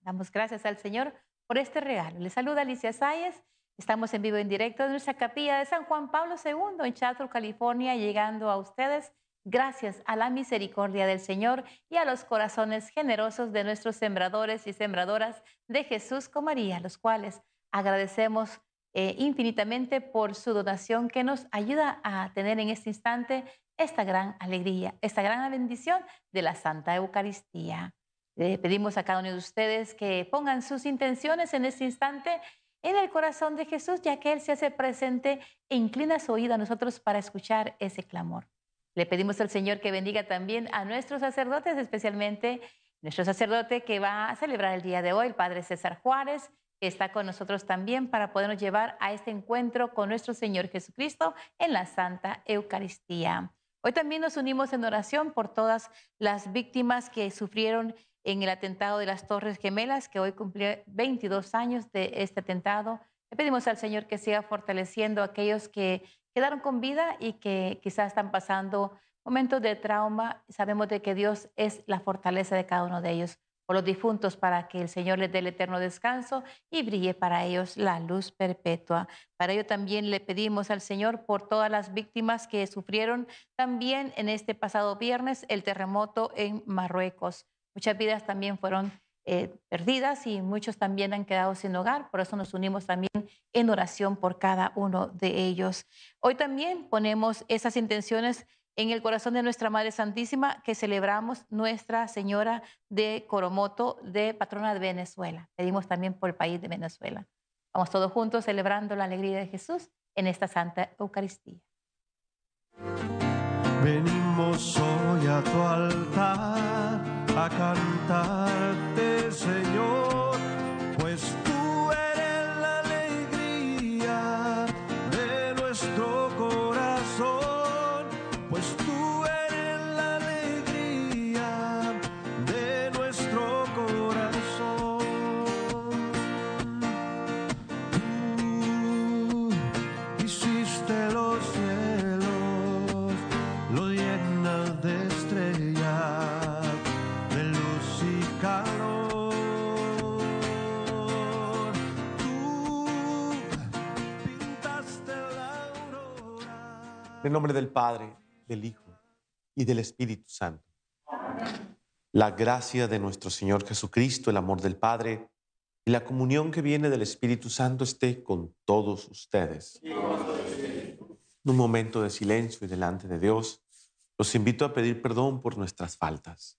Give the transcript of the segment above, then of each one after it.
Damos gracias al Señor por este regalo. Le saluda Alicia Sáez. Estamos en vivo en directo de nuestra capilla de San Juan Pablo II en Chatsworth, California, llegando a ustedes gracias a la misericordia del Señor y a los corazones generosos de nuestros sembradores y sembradoras de Jesús con María, los cuales agradecemos eh, infinitamente por su donación que nos ayuda a tener en este instante esta gran alegría, esta gran bendición de la Santa Eucaristía. Le pedimos a cada uno de ustedes que pongan sus intenciones en este instante en el corazón de Jesús, ya que Él se hace presente e inclina su oído a nosotros para escuchar ese clamor. Le pedimos al Señor que bendiga también a nuestros sacerdotes, especialmente nuestro sacerdote que va a celebrar el día de hoy, el Padre César Juárez, que está con nosotros también para podernos llevar a este encuentro con nuestro Señor Jesucristo en la Santa Eucaristía. Hoy también nos unimos en oración por todas las víctimas que sufrieron en el atentado de las Torres Gemelas, que hoy cumplió 22 años de este atentado. Le pedimos al Señor que siga fortaleciendo a aquellos que quedaron con vida y que quizás están pasando momentos de trauma. Sabemos de que Dios es la fortaleza de cada uno de ellos, por los difuntos, para que el Señor les dé el eterno descanso y brille para ellos la luz perpetua. Para ello también le pedimos al Señor por todas las víctimas que sufrieron también en este pasado viernes el terremoto en Marruecos. Muchas vidas también fueron eh, perdidas y muchos también han quedado sin hogar. Por eso nos unimos también en oración por cada uno de ellos. Hoy también ponemos esas intenciones en el corazón de nuestra Madre Santísima que celebramos Nuestra Señora de Coromoto, de patrona de Venezuela. Pedimos también por el país de Venezuela. Vamos todos juntos celebrando la alegría de Jesús en esta Santa Eucaristía. Venimos hoy a tu altar a cantarte, Señor, pues En el nombre del Padre, del Hijo y del Espíritu Santo. La gracia de nuestro Señor Jesucristo, el amor del Padre y la comunión que viene del Espíritu Santo esté con todos ustedes. En un momento de silencio y delante de Dios, los invito a pedir perdón por nuestras faltas.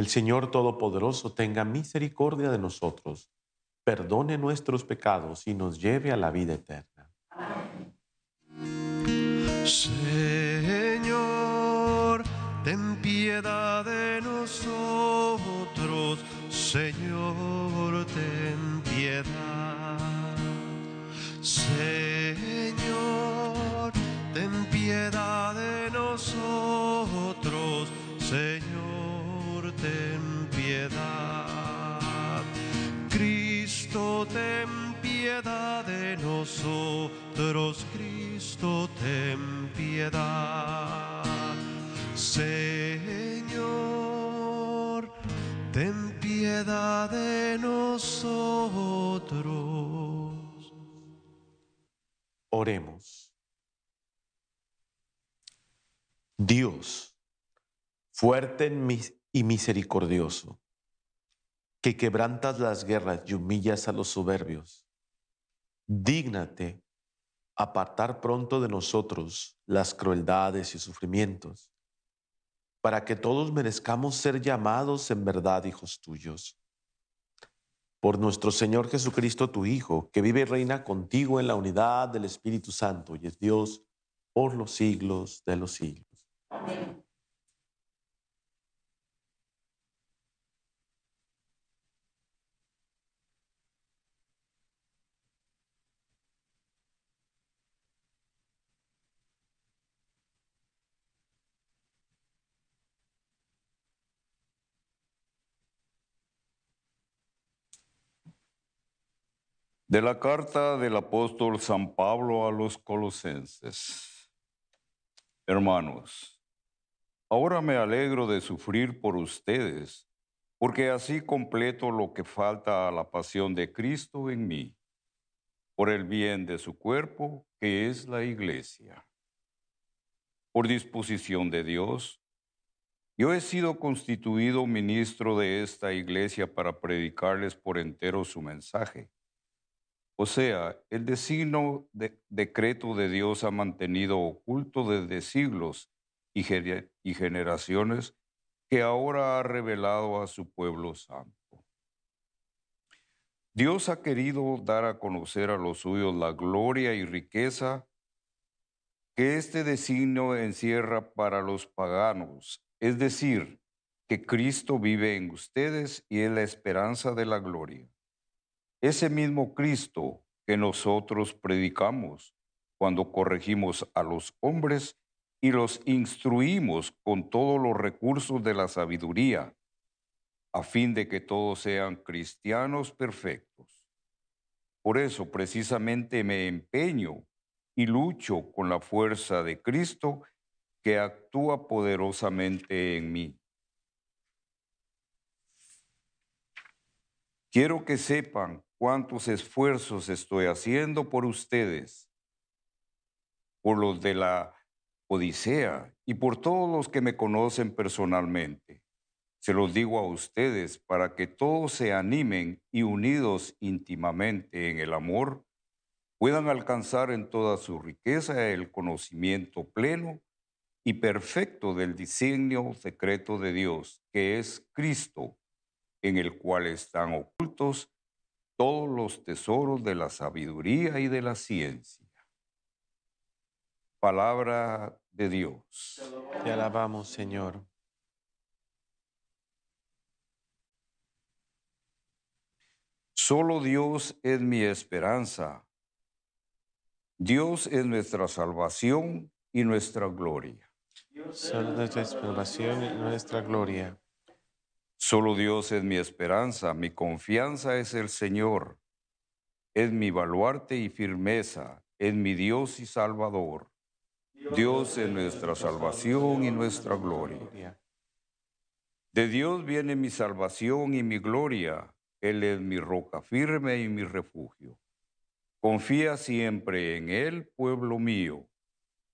El Señor Todopoderoso tenga misericordia de nosotros, perdone nuestros pecados y nos lleve a la vida eterna. Señor, ten piedad de nosotros. Señor, ten piedad. Señor, ten piedad de nosotros. Señor, ten piedad. Cristo, ten piedad de nosotros. Cristo, ten piedad. Señor, ten piedad de nosotros. Oremos. Dios, fuerte en mis- y misericordioso, que quebrantas las guerras y humillas a los soberbios, dígnate apartar pronto de nosotros las crueldades y sufrimientos, para que todos merezcamos ser llamados en verdad hijos tuyos. Por nuestro Señor Jesucristo, tu Hijo, que vive y reina contigo en la unidad del Espíritu Santo y es Dios por los siglos de los siglos. De la carta del apóstol San Pablo a los colosenses. Hermanos, ahora me alegro de sufrir por ustedes, porque así completo lo que falta a la pasión de Cristo en mí, por el bien de su cuerpo, que es la iglesia. Por disposición de Dios, yo he sido constituido ministro de esta iglesia para predicarles por entero su mensaje o sea, el designo de, decreto de Dios ha mantenido oculto desde siglos y, y generaciones que ahora ha revelado a su pueblo santo. Dios ha querido dar a conocer a los suyos la gloria y riqueza que este designio encierra para los paganos, es decir, que Cristo vive en ustedes y es la esperanza de la gloria. Ese mismo Cristo que nosotros predicamos cuando corregimos a los hombres y los instruimos con todos los recursos de la sabiduría, a fin de que todos sean cristianos perfectos. Por eso precisamente me empeño y lucho con la fuerza de Cristo que actúa poderosamente en mí. Quiero que sepan cuántos esfuerzos estoy haciendo por ustedes, por los de la Odisea y por todos los que me conocen personalmente. Se los digo a ustedes para que todos se animen y unidos íntimamente en el amor, puedan alcanzar en toda su riqueza el conocimiento pleno y perfecto del diseño secreto de Dios, que es Cristo, en el cual están ocultos todos los tesoros de la sabiduría y de la ciencia. Palabra de Dios. Te alabamos, Señor. Solo Dios es mi esperanza. Dios es nuestra salvación y nuestra gloria. Solo nuestra salvación y nuestra gloria. Solo Dios es mi esperanza, mi confianza es el Señor. Es mi baluarte y firmeza, es mi Dios y Salvador. Dios es nuestra salvación y nuestra gloria. De Dios viene mi salvación y mi gloria. Él es mi roca firme y mi refugio. Confía siempre en Él, pueblo mío,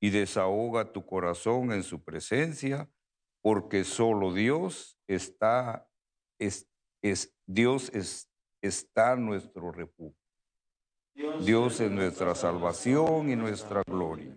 y desahoga tu corazón en su presencia porque solo Dios está, es, es Dios es, está nuestro refugio. Dios es nuestra salvación y nuestra gloria.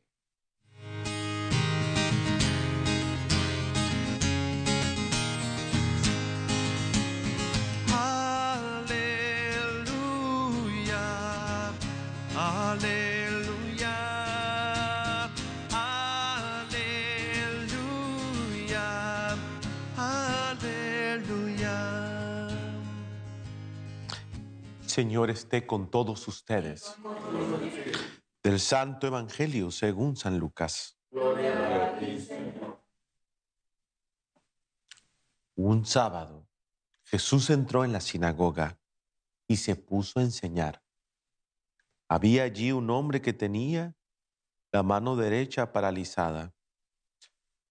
Señor esté con todos ustedes. Del Santo Evangelio según San Lucas. Un sábado, Jesús entró en la sinagoga y se puso a enseñar. Había allí un hombre que tenía la mano derecha paralizada.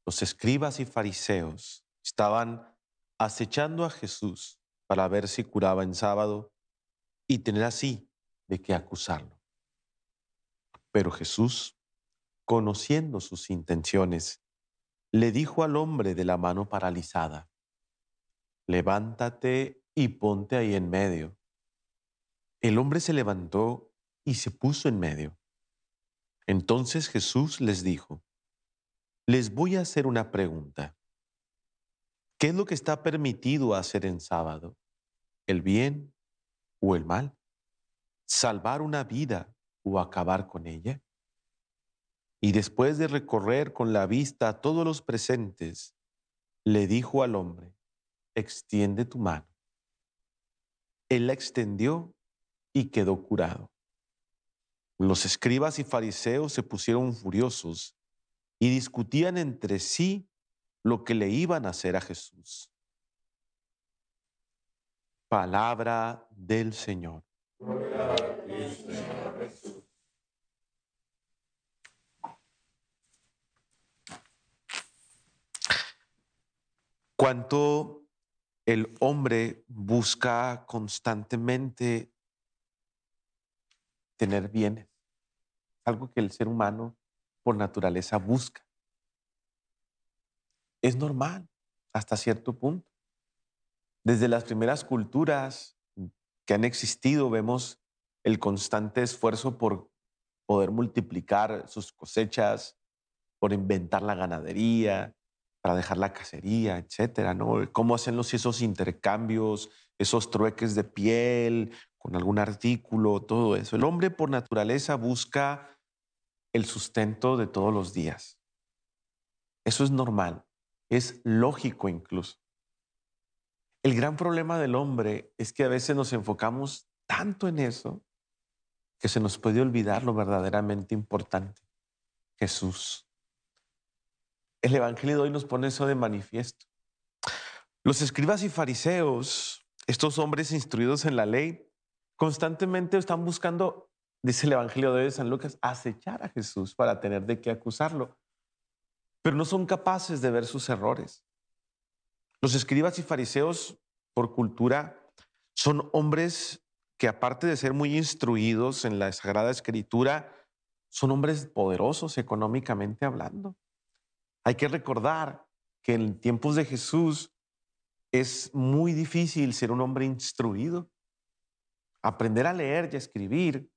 los escribas y fariseos estaban acechando a Jesús para ver si curaba en sábado y tener así de qué acusarlo. Pero Jesús, conociendo sus intenciones, le dijo al hombre de la mano paralizada, levántate y ponte ahí en medio. El hombre se levantó y se puso en medio. Entonces Jesús les dijo, les voy a hacer una pregunta. ¿Qué es lo que está permitido hacer en sábado? ¿El bien o el mal? ¿Salvar una vida o acabar con ella? Y después de recorrer con la vista a todos los presentes, le dijo al hombre, extiende tu mano. Él la extendió y quedó curado. Los escribas y fariseos se pusieron furiosos y discutían entre sí lo que le iban a hacer a Jesús. Palabra del Señor. Cuánto el hombre busca constantemente tener bienes, algo que el ser humano por naturaleza busca. Es normal hasta cierto punto. Desde las primeras culturas que han existido vemos el constante esfuerzo por poder multiplicar sus cosechas, por inventar la ganadería, para dejar la cacería, etcétera, ¿no? Cómo hacen los esos intercambios, esos trueques de piel con algún artículo, todo eso. El hombre por naturaleza busca el sustento de todos los días. Eso es normal, es lógico incluso. El gran problema del hombre es que a veces nos enfocamos tanto en eso que se nos puede olvidar lo verdaderamente importante, Jesús. El Evangelio de hoy nos pone eso de manifiesto. Los escribas y fariseos, estos hombres instruidos en la ley, constantemente están buscando, dice el Evangelio de San Lucas, acechar a Jesús para tener de qué acusarlo, pero no son capaces de ver sus errores. Los escribas y fariseos, por cultura, son hombres que aparte de ser muy instruidos en la Sagrada Escritura, son hombres poderosos económicamente hablando. Hay que recordar que en tiempos de Jesús es muy difícil ser un hombre instruido. Aprender a leer y a escribir,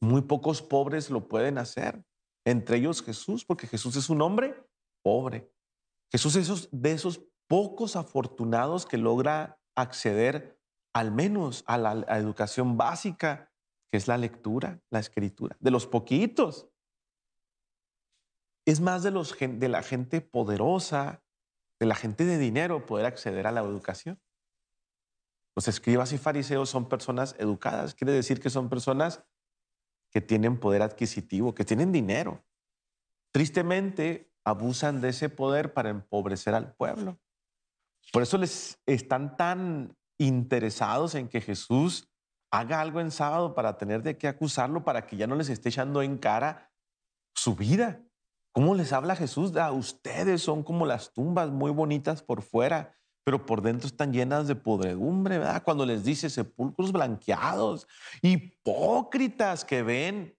muy pocos pobres lo pueden hacer, entre ellos Jesús, porque Jesús es un hombre pobre. Jesús es de esos pocos afortunados que logra acceder al menos a la educación básica, que es la lectura, la escritura, de los poquitos es más de, de la gente poderosa, de la gente de dinero poder acceder a la educación. Los escribas y fariseos son personas educadas, quiere decir que son personas que tienen poder adquisitivo, que tienen dinero. Tristemente, abusan de ese poder para empobrecer al pueblo. Por eso les están tan interesados en que Jesús haga algo en sábado para tener de qué acusarlo, para que ya no les esté echando en cara su vida. ¿Cómo les habla Jesús? A ustedes son como las tumbas muy bonitas por fuera, pero por dentro están llenas de podredumbre, ¿verdad? Cuando les dice sepulcros blanqueados, hipócritas que ven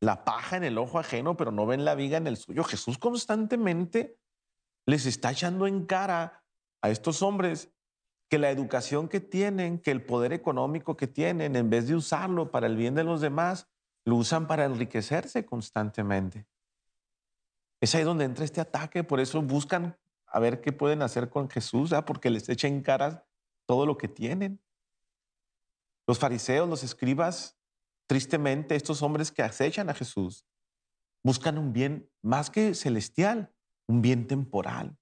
la paja en el ojo ajeno, pero no ven la viga en el suyo. Jesús constantemente les está echando en cara a estos hombres que la educación que tienen, que el poder económico que tienen, en vez de usarlo para el bien de los demás, lo usan para enriquecerse constantemente. Es ahí donde entra este ataque, por eso buscan a ver qué pueden hacer con Jesús, porque les echen cara todo lo que tienen. Los fariseos, los escribas, tristemente, estos hombres que acechan a Jesús, buscan un bien más que celestial, un bien temporal.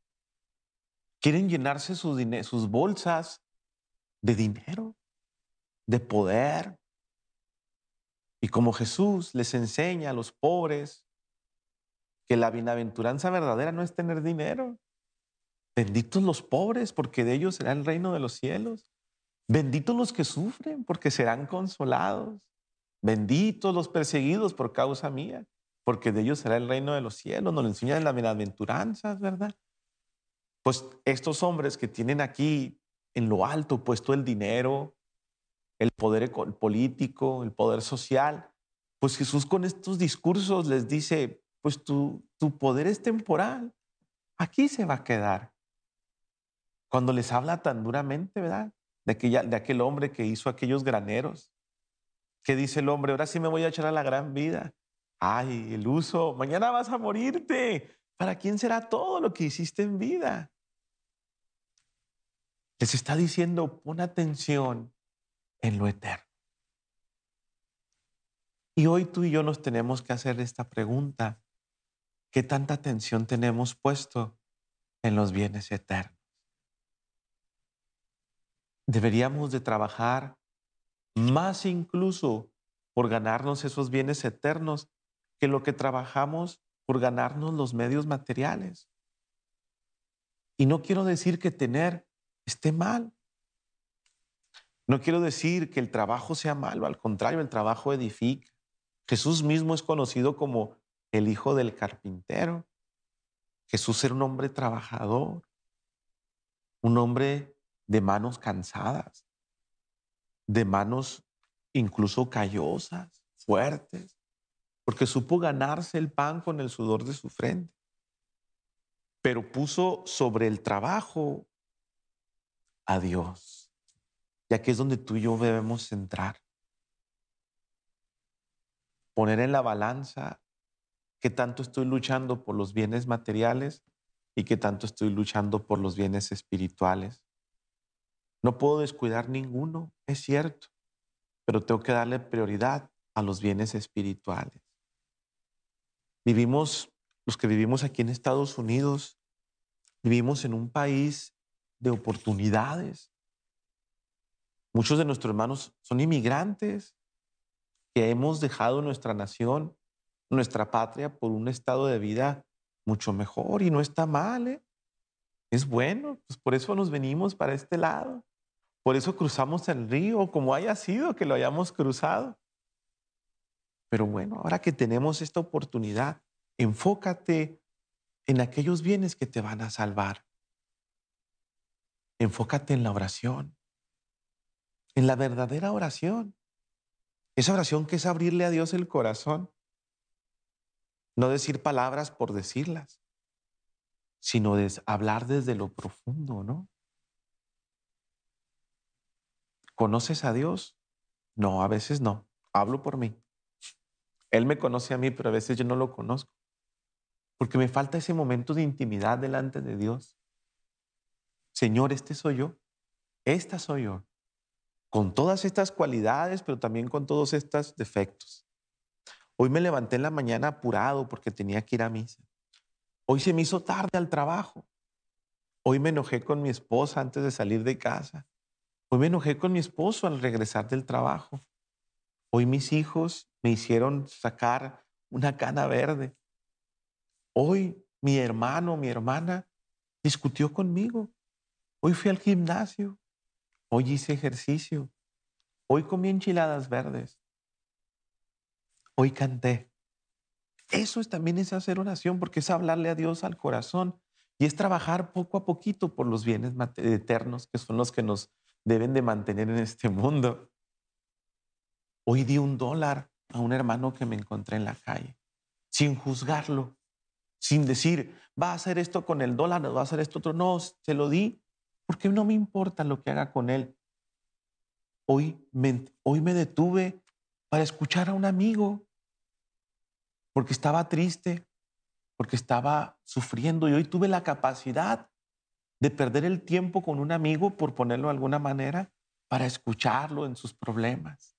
Quieren llenarse sus, bolsas de dinero, de poder. Y como Jesús les enseña a los pobres, que la bienaventuranza verdadera no es tener dinero. Benditos los pobres, porque de ellos será el reino de los cielos. Benditos los que sufren, porque serán consolados. Benditos los perseguidos por causa mía. porque de ellos será el reino de los cielos, nos lo enseñan las bienaventuranzas, ¿verdad? Pues estos hombres que tienen aquí en lo alto puesto el dinero, el poder político, el poder social, pues Jesús con estos discursos les dice, pues tu, tu poder es temporal, aquí se va a quedar. Cuando les habla tan duramente, ¿verdad? De, aquella, de aquel hombre que hizo aquellos graneros, que dice el hombre, ahora sí me voy a echar a la gran vida. Ay, el uso, mañana vas a morirte. ¿Para quién será todo lo que hiciste en vida? Les está diciendo, pon atención en lo eterno. Y hoy tú y yo nos tenemos que hacer esta pregunta. ¿Qué tanta atención tenemos puesto en los bienes eternos? Deberíamos de trabajar más incluso por ganarnos esos bienes eternos que lo que trabajamos por ganarnos los medios materiales. Y no quiero decir que tener esté mal. No quiero decir que el trabajo sea malo, al contrario, el trabajo edifica. Jesús mismo es conocido como el hijo del carpintero. Jesús era un hombre trabajador, un hombre de manos cansadas, de manos incluso callosas, fuertes, porque supo ganarse el pan con el sudor de su frente, pero puso sobre el trabajo a Dios. Y aquí es donde tú y yo debemos centrar. Poner en la balanza qué tanto estoy luchando por los bienes materiales y qué tanto estoy luchando por los bienes espirituales. No puedo descuidar ninguno, es cierto, pero tengo que darle prioridad a los bienes espirituales. Vivimos, los que vivimos aquí en Estados Unidos, vivimos en un país de oportunidades. Muchos de nuestros hermanos son inmigrantes que hemos dejado nuestra nación, nuestra patria, por un estado de vida mucho mejor y no está mal. ¿eh? Es bueno, pues por eso nos venimos para este lado. Por eso cruzamos el río, como haya sido que lo hayamos cruzado. Pero bueno, ahora que tenemos esta oportunidad, enfócate en aquellos bienes que te van a salvar. Enfócate en la oración, en la verdadera oración. Esa oración que es abrirle a Dios el corazón. No decir palabras por decirlas, sino hablar desde lo profundo, ¿no? ¿Conoces a Dios? No, a veces no. Hablo por mí. Él me conoce a mí, pero a veces yo no lo conozco. Porque me falta ese momento de intimidad delante de Dios. Señor, este soy yo. Esta soy yo. Con todas estas cualidades, pero también con todos estos defectos. Hoy me levanté en la mañana apurado porque tenía que ir a misa. Hoy se me hizo tarde al trabajo. Hoy me enojé con mi esposa antes de salir de casa. Hoy me enojé con mi esposo al regresar del trabajo. Hoy mis hijos me hicieron sacar una cana verde. Hoy mi hermano, mi hermana discutió conmigo. Hoy fui al gimnasio. Hoy hice ejercicio. Hoy comí enchiladas verdes. Hoy canté. Eso es, también es hacer oración porque es hablarle a Dios al corazón y es trabajar poco a poquito por los bienes eternos que son los que nos deben de mantener en este mundo. Hoy di un dólar a un hermano que me encontré en la calle, sin juzgarlo, sin decir, va a hacer esto con el dólar, va a hacer esto otro. No, se lo di porque no me importa lo que haga con él. Hoy me, hoy me detuve para escuchar a un amigo, porque estaba triste, porque estaba sufriendo y hoy tuve la capacidad de perder el tiempo con un amigo, por ponerlo de alguna manera, para escucharlo en sus problemas.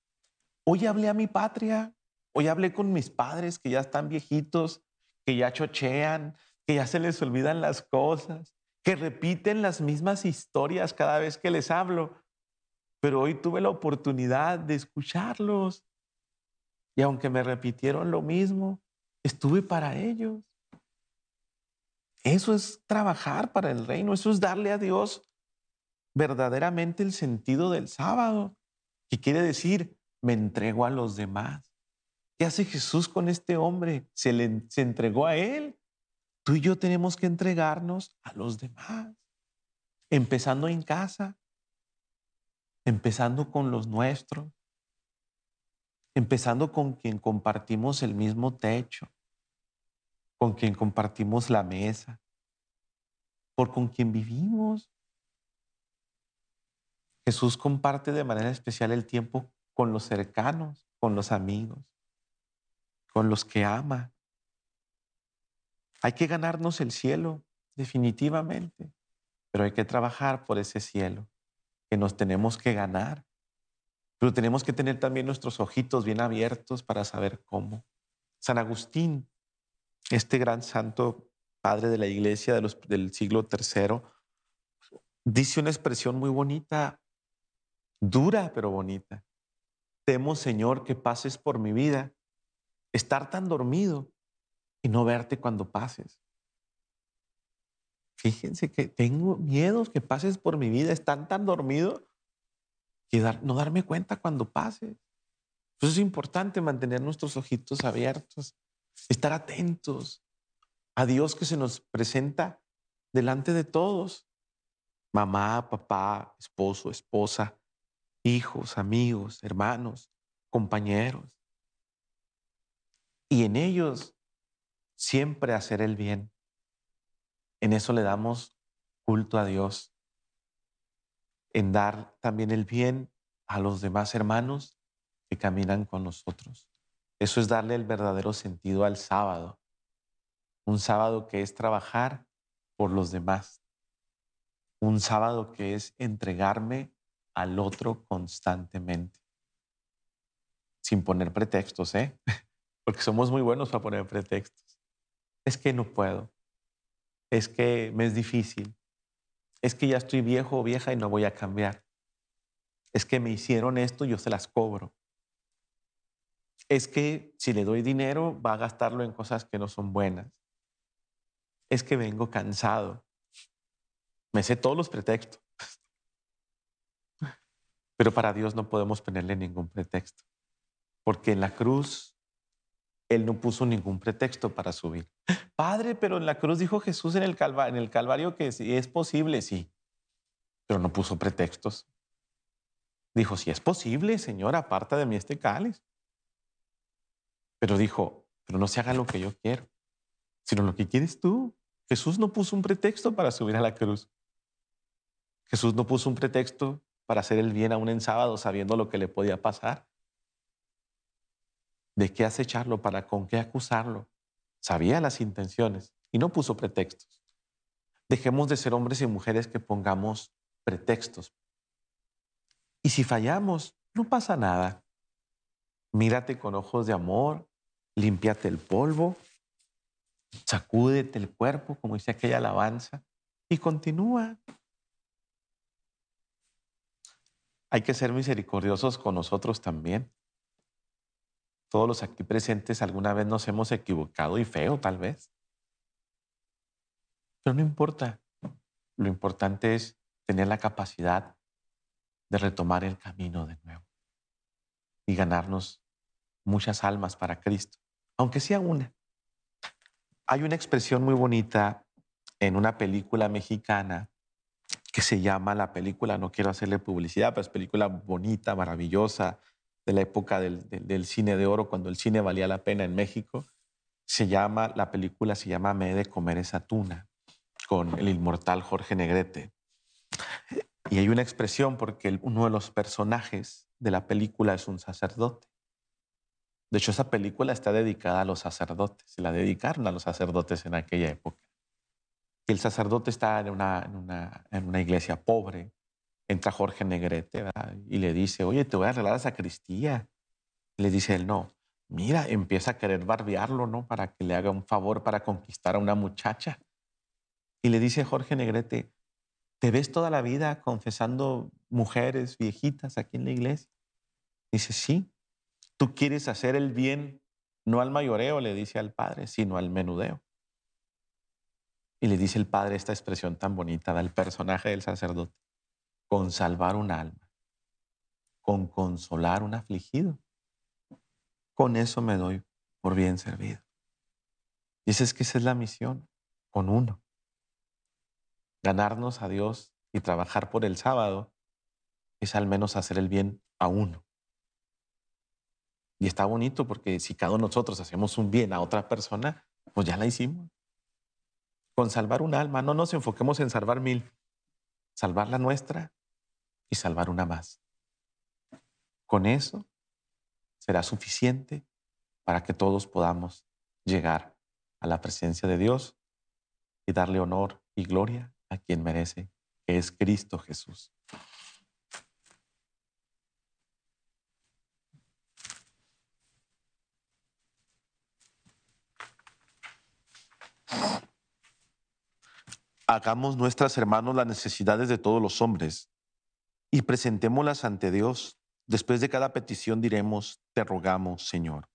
Hoy hablé a mi patria, hoy hablé con mis padres que ya están viejitos, que ya chochean, que ya se les olvidan las cosas, que repiten las mismas historias cada vez que les hablo. Pero hoy tuve la oportunidad de escucharlos. Y aunque me repitieron lo mismo, estuve para ellos. Eso es trabajar para el reino, eso es darle a Dios verdaderamente el sentido del sábado, que quiere decir, me entrego a los demás. ¿Qué hace Jesús con este hombre? Se le se entregó a él. Tú y yo tenemos que entregarnos a los demás, empezando en casa, empezando con los nuestros, empezando con quien compartimos el mismo techo, con quien compartimos la mesa, por con quien vivimos. Jesús comparte de manera especial el tiempo con los cercanos, con los amigos, con los que ama. Hay que ganarnos el cielo, definitivamente, pero hay que trabajar por ese cielo que nos tenemos que ganar. Pero tenemos que tener también nuestros ojitos bien abiertos para saber cómo. San Agustín, este gran santo padre de la iglesia del siglo III, dice una expresión muy bonita, dura pero bonita. Temo, Señor, que pases por mi vida, estar tan dormido y no verte cuando pases. Fíjense que tengo miedos que pases por mi vida, estar tan dormido que no darme cuenta cuando pases. Eso es importante mantener nuestros ojitos abiertos, estar atentos a Dios que se nos presenta delante de todos. Mamá, papá, esposo, esposa, hijos, amigos, hermanos, compañeros. Y en ellos siempre hacer el bien. En eso le damos culto a Dios. En dar también el bien a los demás hermanos que caminan con nosotros. Eso es darle el verdadero sentido al sábado. Un sábado que es trabajar por los demás. Un sábado que es entregarme al otro constantemente. Sin poner pretextos, ¿eh? Porque somos muy buenos para poner pretextos. Es que no puedo. Es que me es difícil. Es que ya estoy viejo o vieja y no voy a cambiar. Es que me hicieron esto, yo se las cobro. Es que si le doy dinero, va a gastarlo en cosas que no son buenas. Es que vengo cansado. Me sé todos los pretextos. Pero para Dios no podemos ponerle ningún pretexto, porque en la cruz Él no puso ningún pretexto para subir. Padre, pero en la cruz dijo Jesús en el, Calvario, que si es posible, sí, pero no puso pretextos. Dijo, si es posible, Señor, aparta de mí este cáliz. Pero dijo, pero no se haga lo que yo quiero, sino lo que quieres tú. Jesús no puso un pretexto para subir a la cruz. Jesús no puso un pretexto para hacer el bien aún en sábado sabiendo lo que le podía pasar. ¿De qué acecharlo? ¿Para con qué acusarlo? Sabía las intenciones y no puso pretextos. Dejemos de ser hombres y mujeres que pongamos pretextos. Y si fallamos, no pasa nada. Mírate con ojos de amor, límpiate el polvo, sacúdete el cuerpo, como dice aquella alabanza, y continúa. Hay que ser misericordiosos con nosotros también. Todos los aquí presentes alguna vez nos hemos equivocado y feo tal vez. Pero no importa. Lo importante es tener la capacidad de retomar el camino de nuevo y ganarnos muchas almas para Cristo, aunque sea una. Hay una expresión muy bonita en una película mexicana que se llama la película, no quiero hacerle publicidad, pero es película bonita, maravillosa, de la época del, cine de oro, cuando el cine valía la pena en México. Se llama, la película se llama Me he de comer esa tuna, con el inmortal Jorge Negrete. Y hay una expresión porque uno de los personajes de la película es un sacerdote. De hecho, esa película está dedicada a los sacerdotes, se la dedicaron a los sacerdotes en aquella época el sacerdote está en una, en una, iglesia pobre. Entra Jorge Negrete y le dice, oye, te voy a arreglar la sacristía. le dice él, no, mira, empieza a querer barbearlo, ¿no? Para que le haga un favor para conquistar a una muchacha. Y le dice Jorge Negrete, ¿te ves toda la vida confesando mujeres viejitas aquí en la iglesia? Dice, sí, tú quieres hacer el bien, no al mayoreo, le dice al padre, sino al menudeo. Y le dice el padre esta expresión tan bonita del personaje del sacerdote, con salvar un alma, con consolar un afligido. con eso me doy por bien servido. Y esa es que esa es la misión, con uno. Ganarnos a Dios y trabajar por el sábado es al menos hacer el bien a uno. Y está bonito porque si cada uno de nosotros hacemos un bien a otra persona, pues ya la hicimos. Con salvar un alma, no nos enfoquemos en salvar mil, salvar la nuestra y salvar una más. Con eso será suficiente para que todos podamos llegar a la presencia de Dios y darle honor y gloria a quien merece, que es Cristo Jesús. Hagamos nuestras hermanos las necesidades de todos los hombres y presentémoslas ante Dios. Después de cada petición diremos, te rogamos, Señor.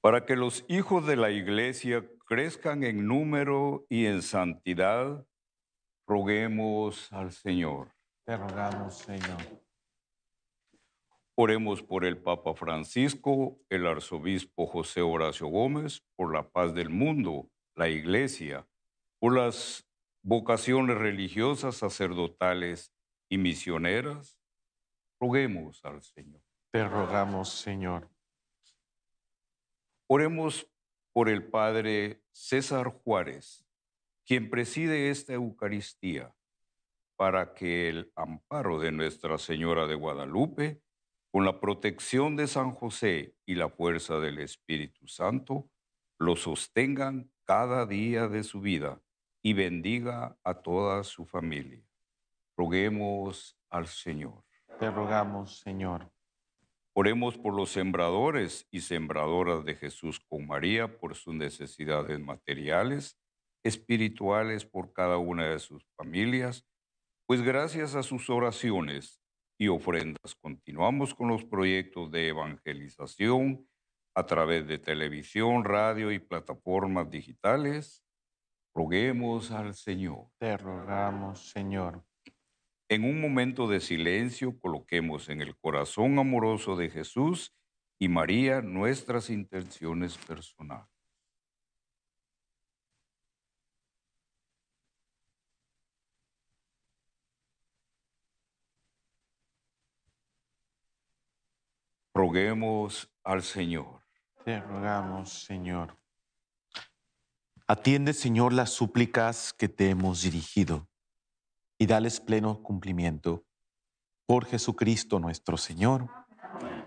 para que los hijos de la iglesia crezcan en número y en santidad, roguemos al Señor. Te rogamos, Señor. Oremos por el Papa Francisco, el arzobispo José Horacio Gómez, por la paz del mundo, la iglesia, por las vocaciones religiosas, sacerdotales y misioneras. Roguemos al Señor. Te rogamos, Señor. Oremos por el Padre César Juárez, quien preside esta Eucaristía, para que el amparo de Nuestra Señora de Guadalupe, con la protección de San José y la fuerza del Espíritu Santo, lo sostengan cada día de su vida y bendiga a toda su familia. Roguemos al Señor. Te rogamos, Señor. Oremos por los sembradores y sembradoras de Jesús con María, por sus necesidades materiales, espirituales, por cada una de sus familias, pues gracias a sus oraciones y ofrendas continuamos con los proyectos de evangelización a través de televisión, radio y plataformas digitales. Roguemos al Señor. Te rogamos, Señor. En un momento de silencio, coloquemos en el corazón amoroso de Jesús y María nuestras intenciones personales. Roguemos al Señor. Te rogamos, Señor. Atiende, Señor, las súplicas que te hemos dirigido y dales pleno cumplimiento. Por Jesucristo nuestro Señor. Vino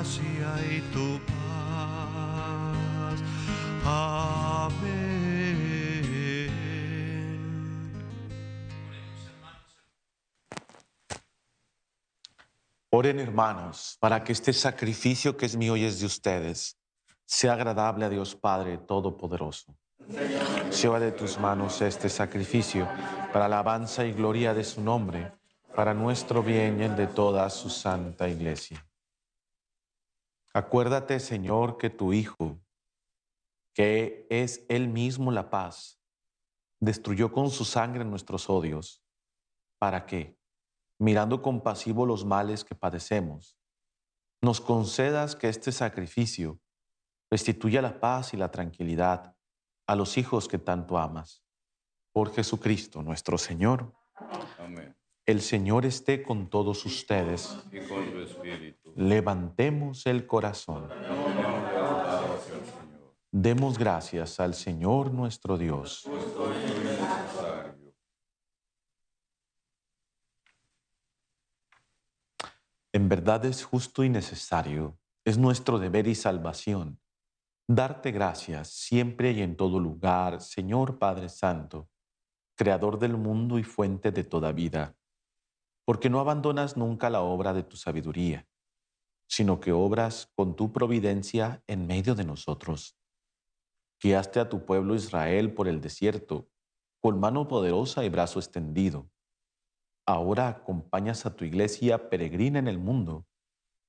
y tu paz. Amén. Oren hermanos, para que este sacrificio que es mío y es de ustedes sea agradable a Dios Padre Todopoderoso. Lleva de tus manos este sacrificio para alabanza y gloria de su nombre, para nuestro bien y el de toda su santa iglesia. Acuérdate, Señor, que tu Hijo, que es Él mismo la paz, destruyó con su sangre nuestros odios. ¿Para qué? Mirando compasivo los males que padecemos, nos concedas que este sacrificio restituya la paz y la tranquilidad a los hijos que tanto amas. Por Jesucristo nuestro Señor. Amén. El Señor esté con todos ustedes. Y con tu espíritu. Levantemos el corazón. Demos gracias al Señor nuestro Dios. En verdad es justo y necesario, es nuestro deber y salvación, darte gracias siempre y en todo lugar, Señor Padre Santo, Creador del mundo y fuente de toda vida, porque no abandonas nunca la obra de tu sabiduría, sino que obras con tu providencia en medio de nosotros. Guiaste a tu pueblo Israel por el desierto, con mano poderosa y brazo extendido. Ahora acompañas a tu iglesia peregrina en el mundo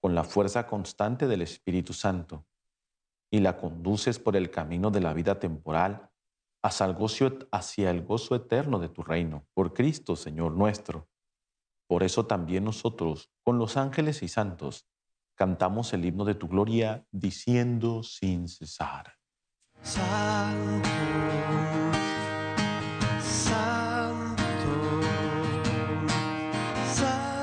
con la fuerza constante del Espíritu Santo y la conduces por el camino de la vida temporal hacia el gozo, hacia el gozo eterno de tu reino, por Cristo, Señor nuestro. Por eso también nosotros, con los ángeles y santos, cantamos el himno de tu gloria, diciendo sin cesar. Santo, Santo, Santo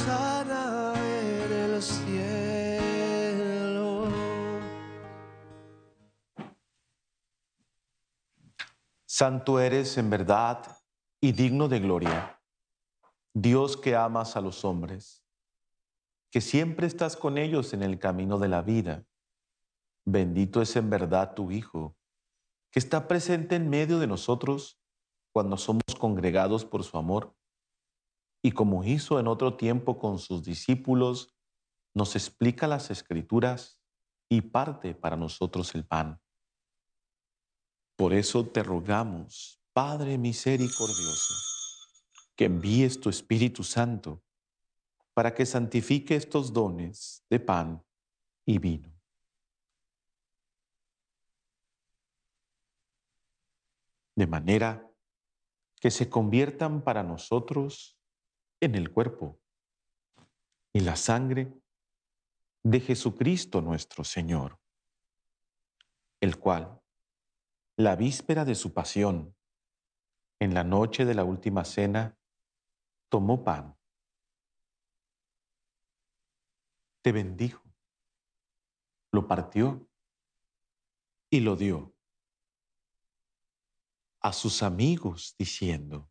El cielo. Santo eres en verdad y digno de gloria, Dios que amas a los hombres, que siempre estás con ellos en el camino de la vida. Bendito es en verdad tu Hijo, que está presente en medio de nosotros cuando somos congregados por su amor, y como hizo en otro tiempo con sus discípulos, nos explica las escrituras y parte para nosotros el pan. Por eso te rogamos, Padre misericordioso, que envíes tu Espíritu Santo para que santifique estos dones de pan y vino. De manera que se conviertan para nosotros en el cuerpo y la sangre de Jesucristo nuestro Señor, el cual la víspera de su pasión, en la noche de la última cena, tomó pan, te bendijo, lo partió y lo dio a sus amigos diciendo,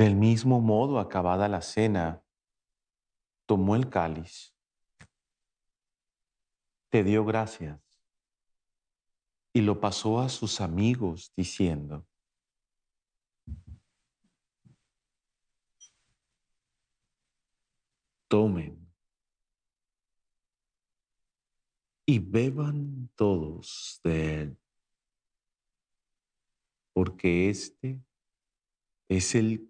Del mismo modo, acabada la cena, tomó el cáliz, te dio gracias. Y lo pasó a sus amigos diciendo, tomen y beban todos de él, porque este es el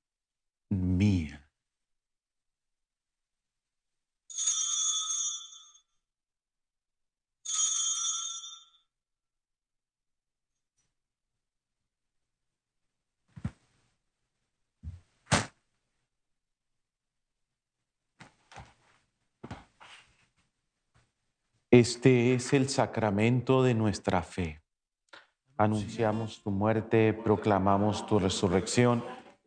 mía. Este es el sacramento de nuestra fe. Anunciamos tu muerte, proclamamos tu resurrección.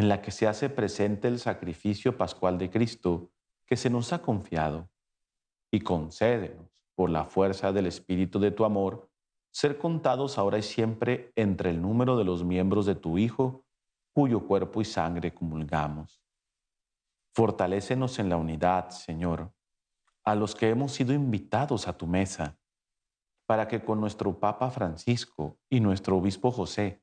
en la que se hace presente el sacrificio pascual de Cristo que se nos ha confiado, y concédenos, por la fuerza del Espíritu de tu amor, ser contados ahora y siempre entre el número de los miembros de tu Hijo, cuyo cuerpo y sangre comulgamos. Fortalécenos en la unidad, Señor, a los que hemos sido invitados a tu mesa para que con nuestro Papa Francisco y nuestro Obispo José,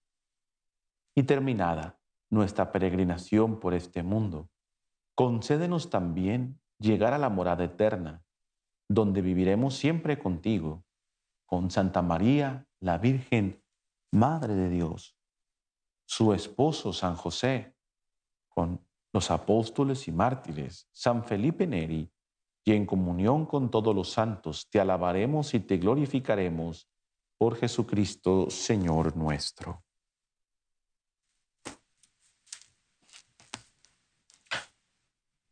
Y terminada nuestra peregrinación por este mundo, concédenos también llegar a la morada eterna, donde viviremos siempre contigo, con Santa María, la Virgen, Madre de Dios, su esposo San José, con los apóstoles y mártires, San Felipe Neri, y en comunión con todos los santos te alabaremos y te glorificaremos por Jesucristo, Señor nuestro.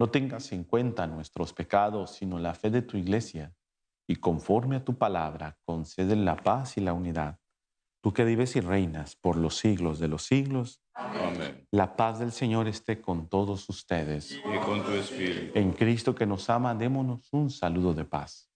No tengas en cuenta nuestros pecados, sino la fe de tu iglesia. y conforme a tu palabra, concede la paz y la unidad. Tú que vives y reinas por los siglos de los siglos, Amén. la paz del Señor esté con todos ustedes. Y con tu espíritu. En Cristo que nos ama, démonos un saludo de paz.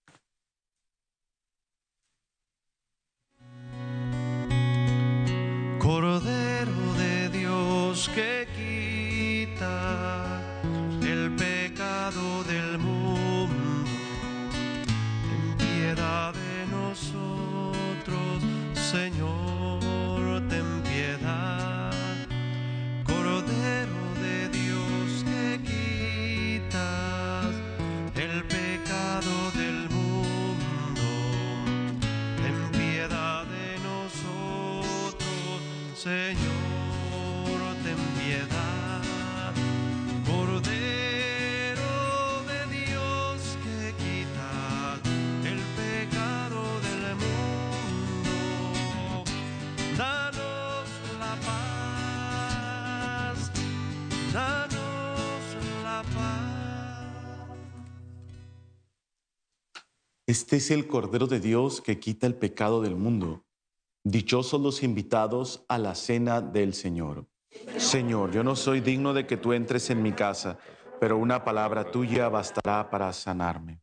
Este es el Cordero de Dios que quita el pecado del mundo. Dichosos los invitados a la cena del Señor. Señor, yo no soy digno de que tú entres en mi casa, pero una palabra tuya bastará para sanarme.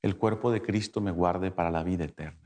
El cuerpo de Cristo me guarde para la vida eterna.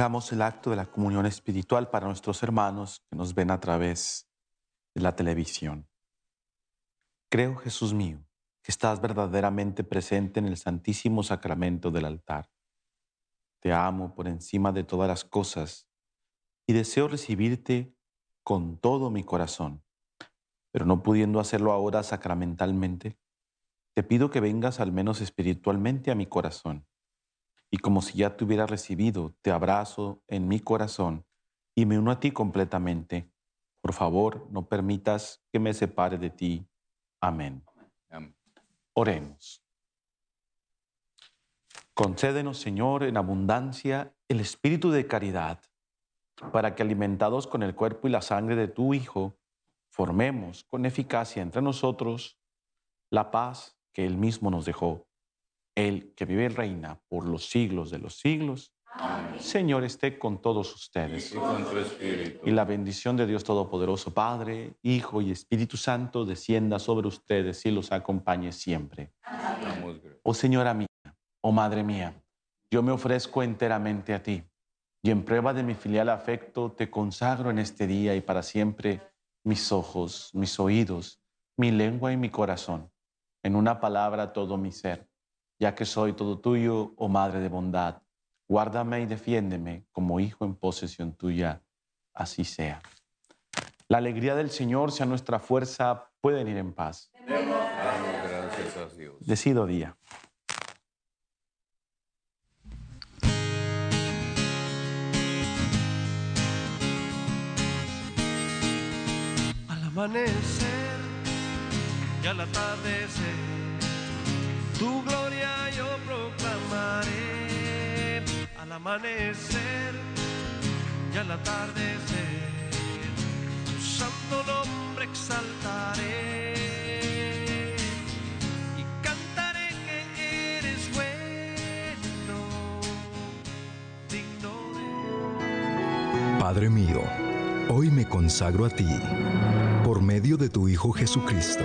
Hagamos el acto de la comunión espiritual para nuestros hermanos que nos ven a través de la televisión. Creo, Jesús mío, que estás verdaderamente presente en el santísimo sacramento del altar. Te amo por encima de todas las cosas y deseo recibirte con todo mi corazón. Pero no pudiendo hacerlo ahora sacramentalmente, te pido que vengas al menos espiritualmente a mi corazón. Y como si ya te hubiera recibido, te abrazo en mi corazón y me uno a ti completamente, Por favor, no permitas que me separe de ti. Amén. Amén. Oremos. Concédenos, Señor, en abundancia el espíritu de caridad, para que alimentados con el cuerpo y la sangre de tu Hijo, formemos con eficacia entre nosotros la paz que Él mismo nos dejó. Él que vive y reina por los siglos de los siglos. Señor, esté con todos ustedes. Y con tu espíritu. Y la bendición de Dios Todopoderoso, Padre, Hijo y Espíritu Santo, descienda sobre ustedes y los acompañe siempre. Gracias. Oh Señora mía, oh Madre mía, yo me ofrezco enteramente a ti y en prueba de mi filial afecto te consagro en este día y para siempre mis ojos, mis oídos, mi lengua y mi corazón, en una palabra todo mi ser, ya que soy todo tuyo, oh Madre de bondad. Guárdame y defiéndeme como hijo en posesión tuya, así sea. La alegría del Señor sea nuestra fuerza, pueden ir en paz. Gracias a Dios. Decido día. Al amanecer y al atardecer, tu gloria yo proclamaré. Al amanecer y al atardecer, tu santo nombre exaltaré. Y cantaré que eres bueno, digno de Padre mío, hoy me consagro a ti, por medio de tu Hijo Jesucristo.